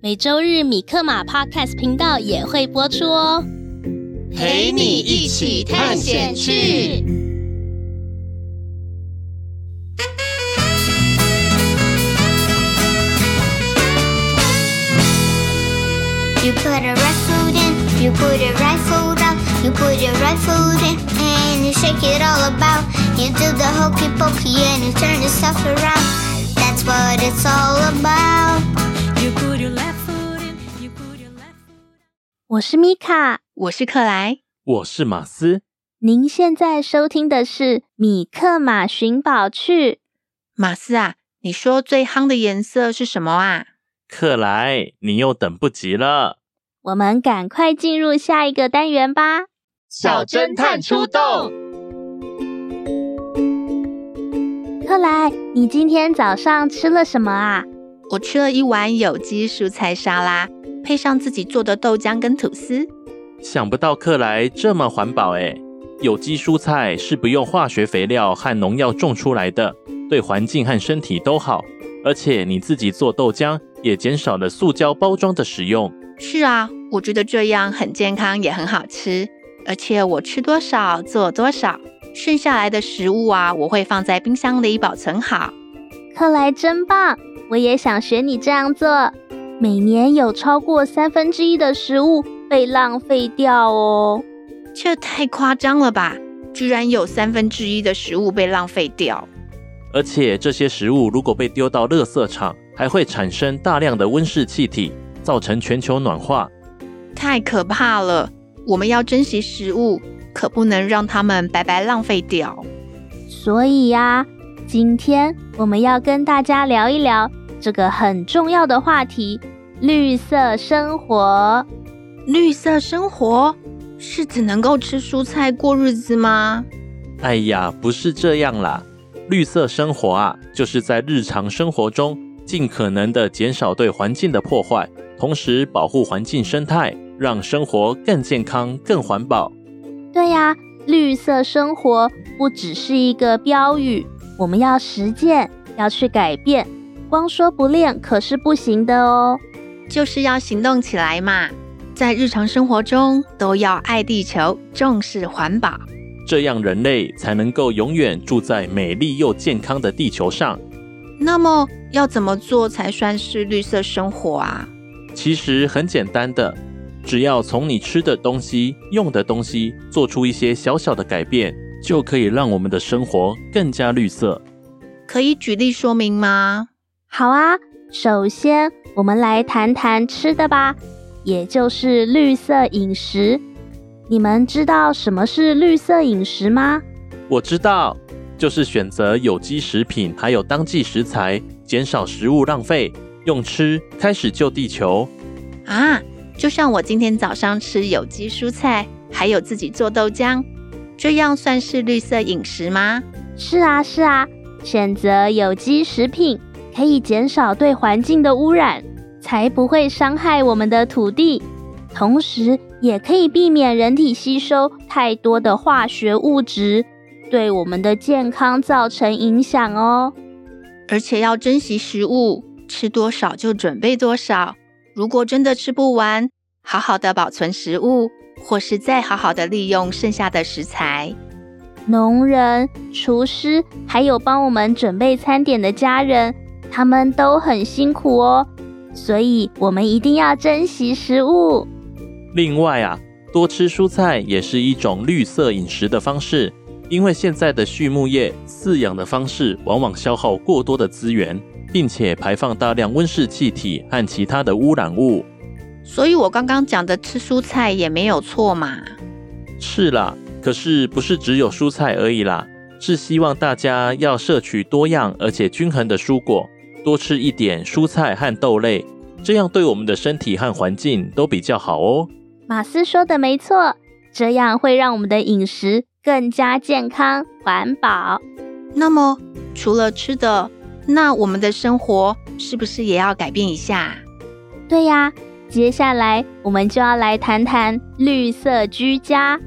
每周日米克马 Podcast 频道也会播出哦，陪你一起探险去。You put a right foot in, you put a right foot out, you put a right foot in, and you shake it all about. You do the hokey pokey and you turn yourself around. That's what it's all about. 我是米卡，我是克莱，我是马斯。您现在收听的是米克马寻宝趣。马斯啊，你说最夯的颜色是什么啊？克莱，你又等不及了，我们赶快进入下一个单元吧！小侦探出动。克莱，你今天早上吃了什么啊？我吃了一碗有机蔬菜沙拉，配上自己做的豆浆跟吐司。想不到克莱这么环保诶，有机蔬菜是不用化学肥料和农药种出来的，对环境和身体都好。而且你自己做豆浆，也减少了塑胶包装的使用。是啊，我觉得这样很健康，也很好吃。而且我吃多少做多少，剩下来的食物啊，我会放在冰箱里保存好。克莱真棒，我也想学你这样做。每年有超过三分之一的食物被浪费掉哦，这太夸张了吧？居然有三分之一的食物被浪费掉。而且这些食物如果被丢到垃圾场，还会产生大量的温室气体，造成全球暖化，太可怕了！我们要珍惜食物，可不能让它们白白浪费掉。所以呀，今天我们要跟大家聊一聊这个很重要的话题——绿色生活。绿色生活是只能够吃蔬菜过日子吗？哎呀，不是这样啦。绿色生活啊，就是在日常生活中尽可能的减少对环境的破坏，同时保护环境生态，让生活更健康、更环保。对呀，绿色生活不只是一个标语，我们要实践，要去改变。光说不练可是不行的哦，就是要行动起来嘛，在日常生活中都要爱地球，重视环保。这样人类才能够永远住在美丽又健康的地球上。那么要怎么做才算是绿色生活啊？其实很简单的，只要从你吃的东西、用的东西做出一些小小的改变，就可以让我们的生活更加绿色。可以举例说明吗？好啊，首先我们来谈谈吃的吧，也就是绿色饮食。你们知道什么是绿色饮食吗？我知道，就是选择有机食品，还有当季食材，减少食物浪费，用吃开始救地球。啊，就像我今天早上吃有机蔬菜，还有自己做豆浆，这样算是绿色饮食吗？是啊，是啊，选择有机食品可以减少对环境的污染，才不会伤害我们的土地，同时也可以避免人体吸收太多的化学物质，对我们的健康造成影响哦。而且要珍惜食物，吃多少就准备多少。如果真的吃不完，好好的保存食物，或是再好好的利用剩下的食材。农人、厨师，还有帮我们准备餐点的家人，他们都很辛苦哦。所以，我们一定要珍惜食物。另外啊，多吃蔬菜也是一种绿色饮食的方式。因为现在的畜牧业饲养的方式，往往消耗过多的资源，并且排放大量温室气体和其他的污染物。所以，我刚刚讲的吃蔬菜也没有错嘛。是啦，可是不是只有蔬菜而已啦，是希望大家要摄取多样而且均衡的蔬果，多吃一点蔬菜和豆类，这样对我们的身体和环境都比较好哦。马斯说的没错，这样会让我们的饮食更加健康环保。那么，除了吃的，那我们的生活是不是也要改变一下？对呀。接下来我们就要来谈谈绿色居家。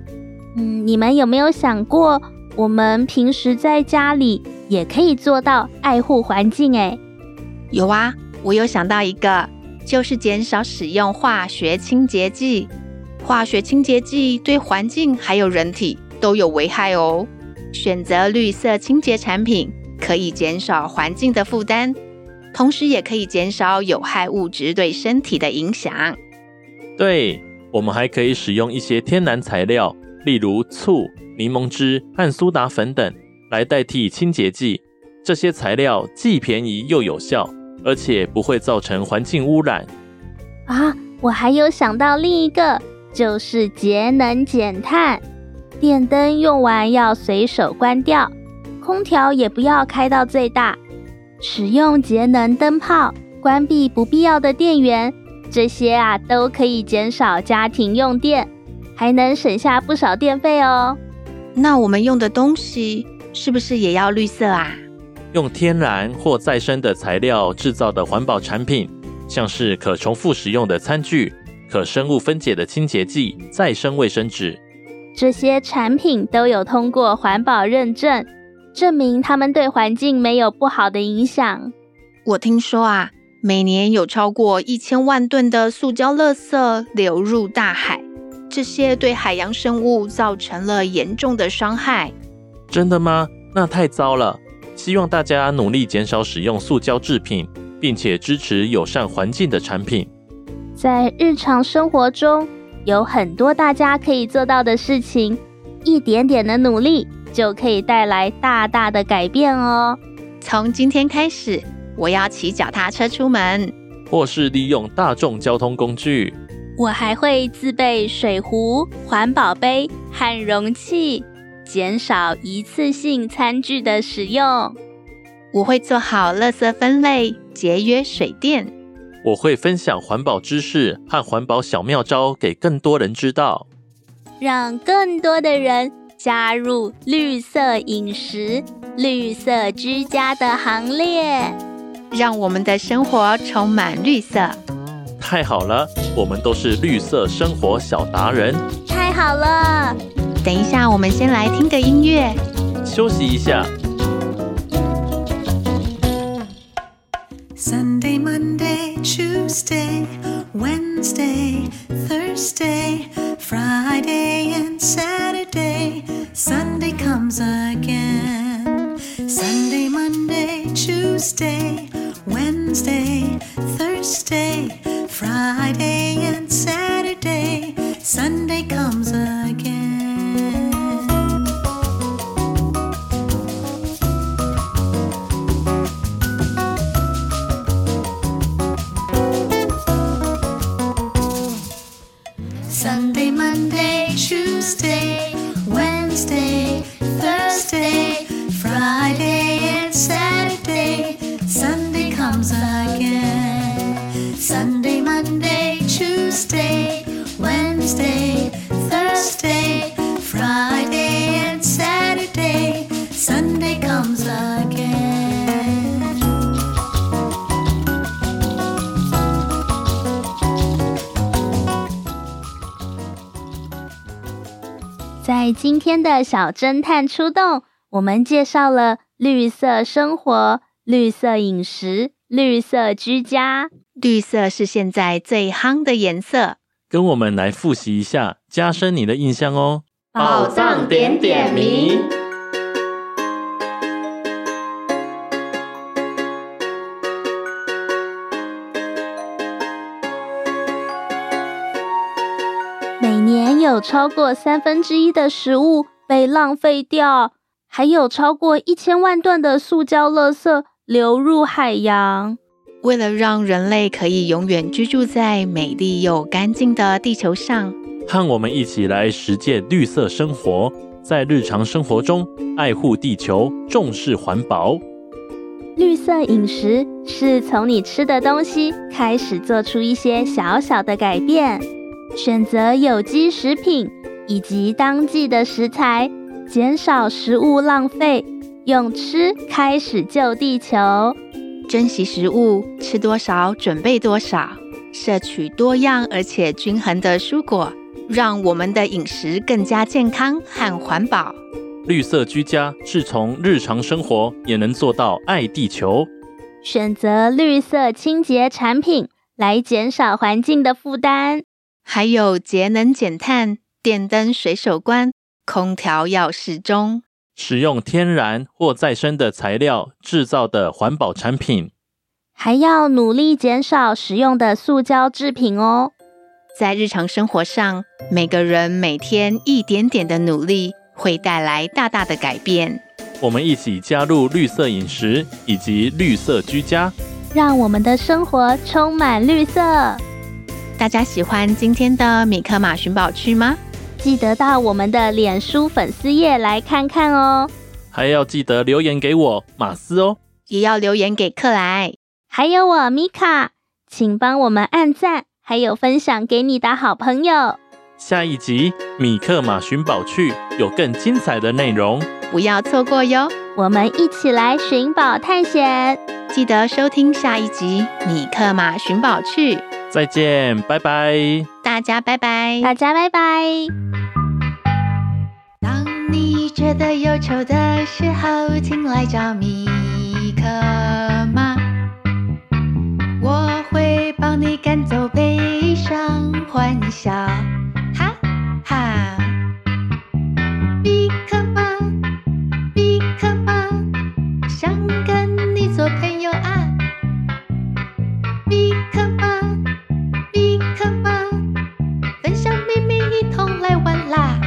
嗯，你们有没有想过，我们平时在家里也可以做到爱护环境？诶，有啊，我有想到一个，就是减少使用化学清洁剂。化学清洁剂对环境还有人体都有危害哦。选择绿色清洁产品，可以减少环境的负担。同时也可以减少有害物质对身体的影响。对，我们还可以使用一些天然材料，例如醋、柠檬汁和苏打粉等，来代替清洁剂。这些材料既便宜又有效，而且不会造成环境污染。啊，我还有想到另一个，就是节能减碳。电灯用完要随手关掉，空调也不要开到最大。使用节能灯泡，关闭不必要的电源，这些啊都可以减少家庭用电，还能省下不少电费哦。那我们用的东西是不是也要绿色啊？用天然或再生的材料制造的环保产品，像是可重复使用的餐具、可生物分解的清洁剂、再生卫生纸，这些产品都有通过环保认证。证明他们对环境没有不好的影响。我听说啊，每年有超过一千万吨的塑胶垃圾流入大海，这些对海洋生物造成了严重的伤害。真的吗？那太糟了！希望大家努力减少使用塑胶制品，并且支持友善环境的产品。在日常生活中，有很多大家可以做到的事情，一点点的努力。就可以带来大大的改变哦。从今天开始，我要骑脚踏车出门，或是利用大众交通工具。我还会自备水壶、环保杯和容器，减少一次性餐具的使用。我会做好垃圾分类，节约水电。我会分享环保知识和环保小妙招给更多人知道，让更多的人。加入绿色饮食、绿色居家的行列，让我们的生活充满绿色。太好了，我们都是绿色生活小达人。太好了，等一下，我们先来听个音乐，休息一下。Sunday, Monday, Tuesday, Wednesday, Thursday, Friday and Saturday. Sunday comes again. Sunday, Monday, Tuesday, Wednesday, Thursday, Friday and 在今天的小侦探出动，我们介绍了绿色生活、绿色饮食、绿色居家。绿色是现在最夯的颜色，跟我们来复习一下，加深你的印象哦。宝藏点点名。超过三分之一的食物被浪费掉，还有超过一千万吨的塑胶垃圾流入海洋。为了让人类可以永远居住在美丽又干净的地球上。和我们一起来实践绿色生活，在日常生活中爱护地球，重视环保。绿色饮食是从你吃的东西开始做出一些小小的改变，选择有机食品以及当季的食材，减少食物浪费，用吃开始救地球。珍惜食物，吃多少准备多少，摄取多样而且均衡的蔬果。让我们的饮食更加健康和环保。绿色居家是从日常生活也能做到爱地球。选择绿色清洁产品来减少环境的负担。还有节能减碳，电灯随手关，空调要适中。使用天然或再生的材料制造的环保产品。还要努力减少使用的塑胶制品哦。在日常生活上，每个人每天一点点的努力，会带来大大的改变。我们一起加入绿色饮食以及绿色居家，让我们的生活充满绿色。大家喜欢今天的米克马寻宝趣吗？记得到我们的脸书粉丝页来看看哦。还要记得留言给我马斯哦，也要留言给克莱，还有我米卡，请帮我们按赞。还有分享给你的好朋友。下一集《米克马寻宝趣》有更精彩的内容，不要错过哟！我们一起来寻宝探险，记得收听下一集《米克马寻宝趣》。再见，拜拜！大家拜拜！大家拜拜！当你觉得忧愁的时候，请来找米可妈，我会。帮你赶走悲伤，欢笑，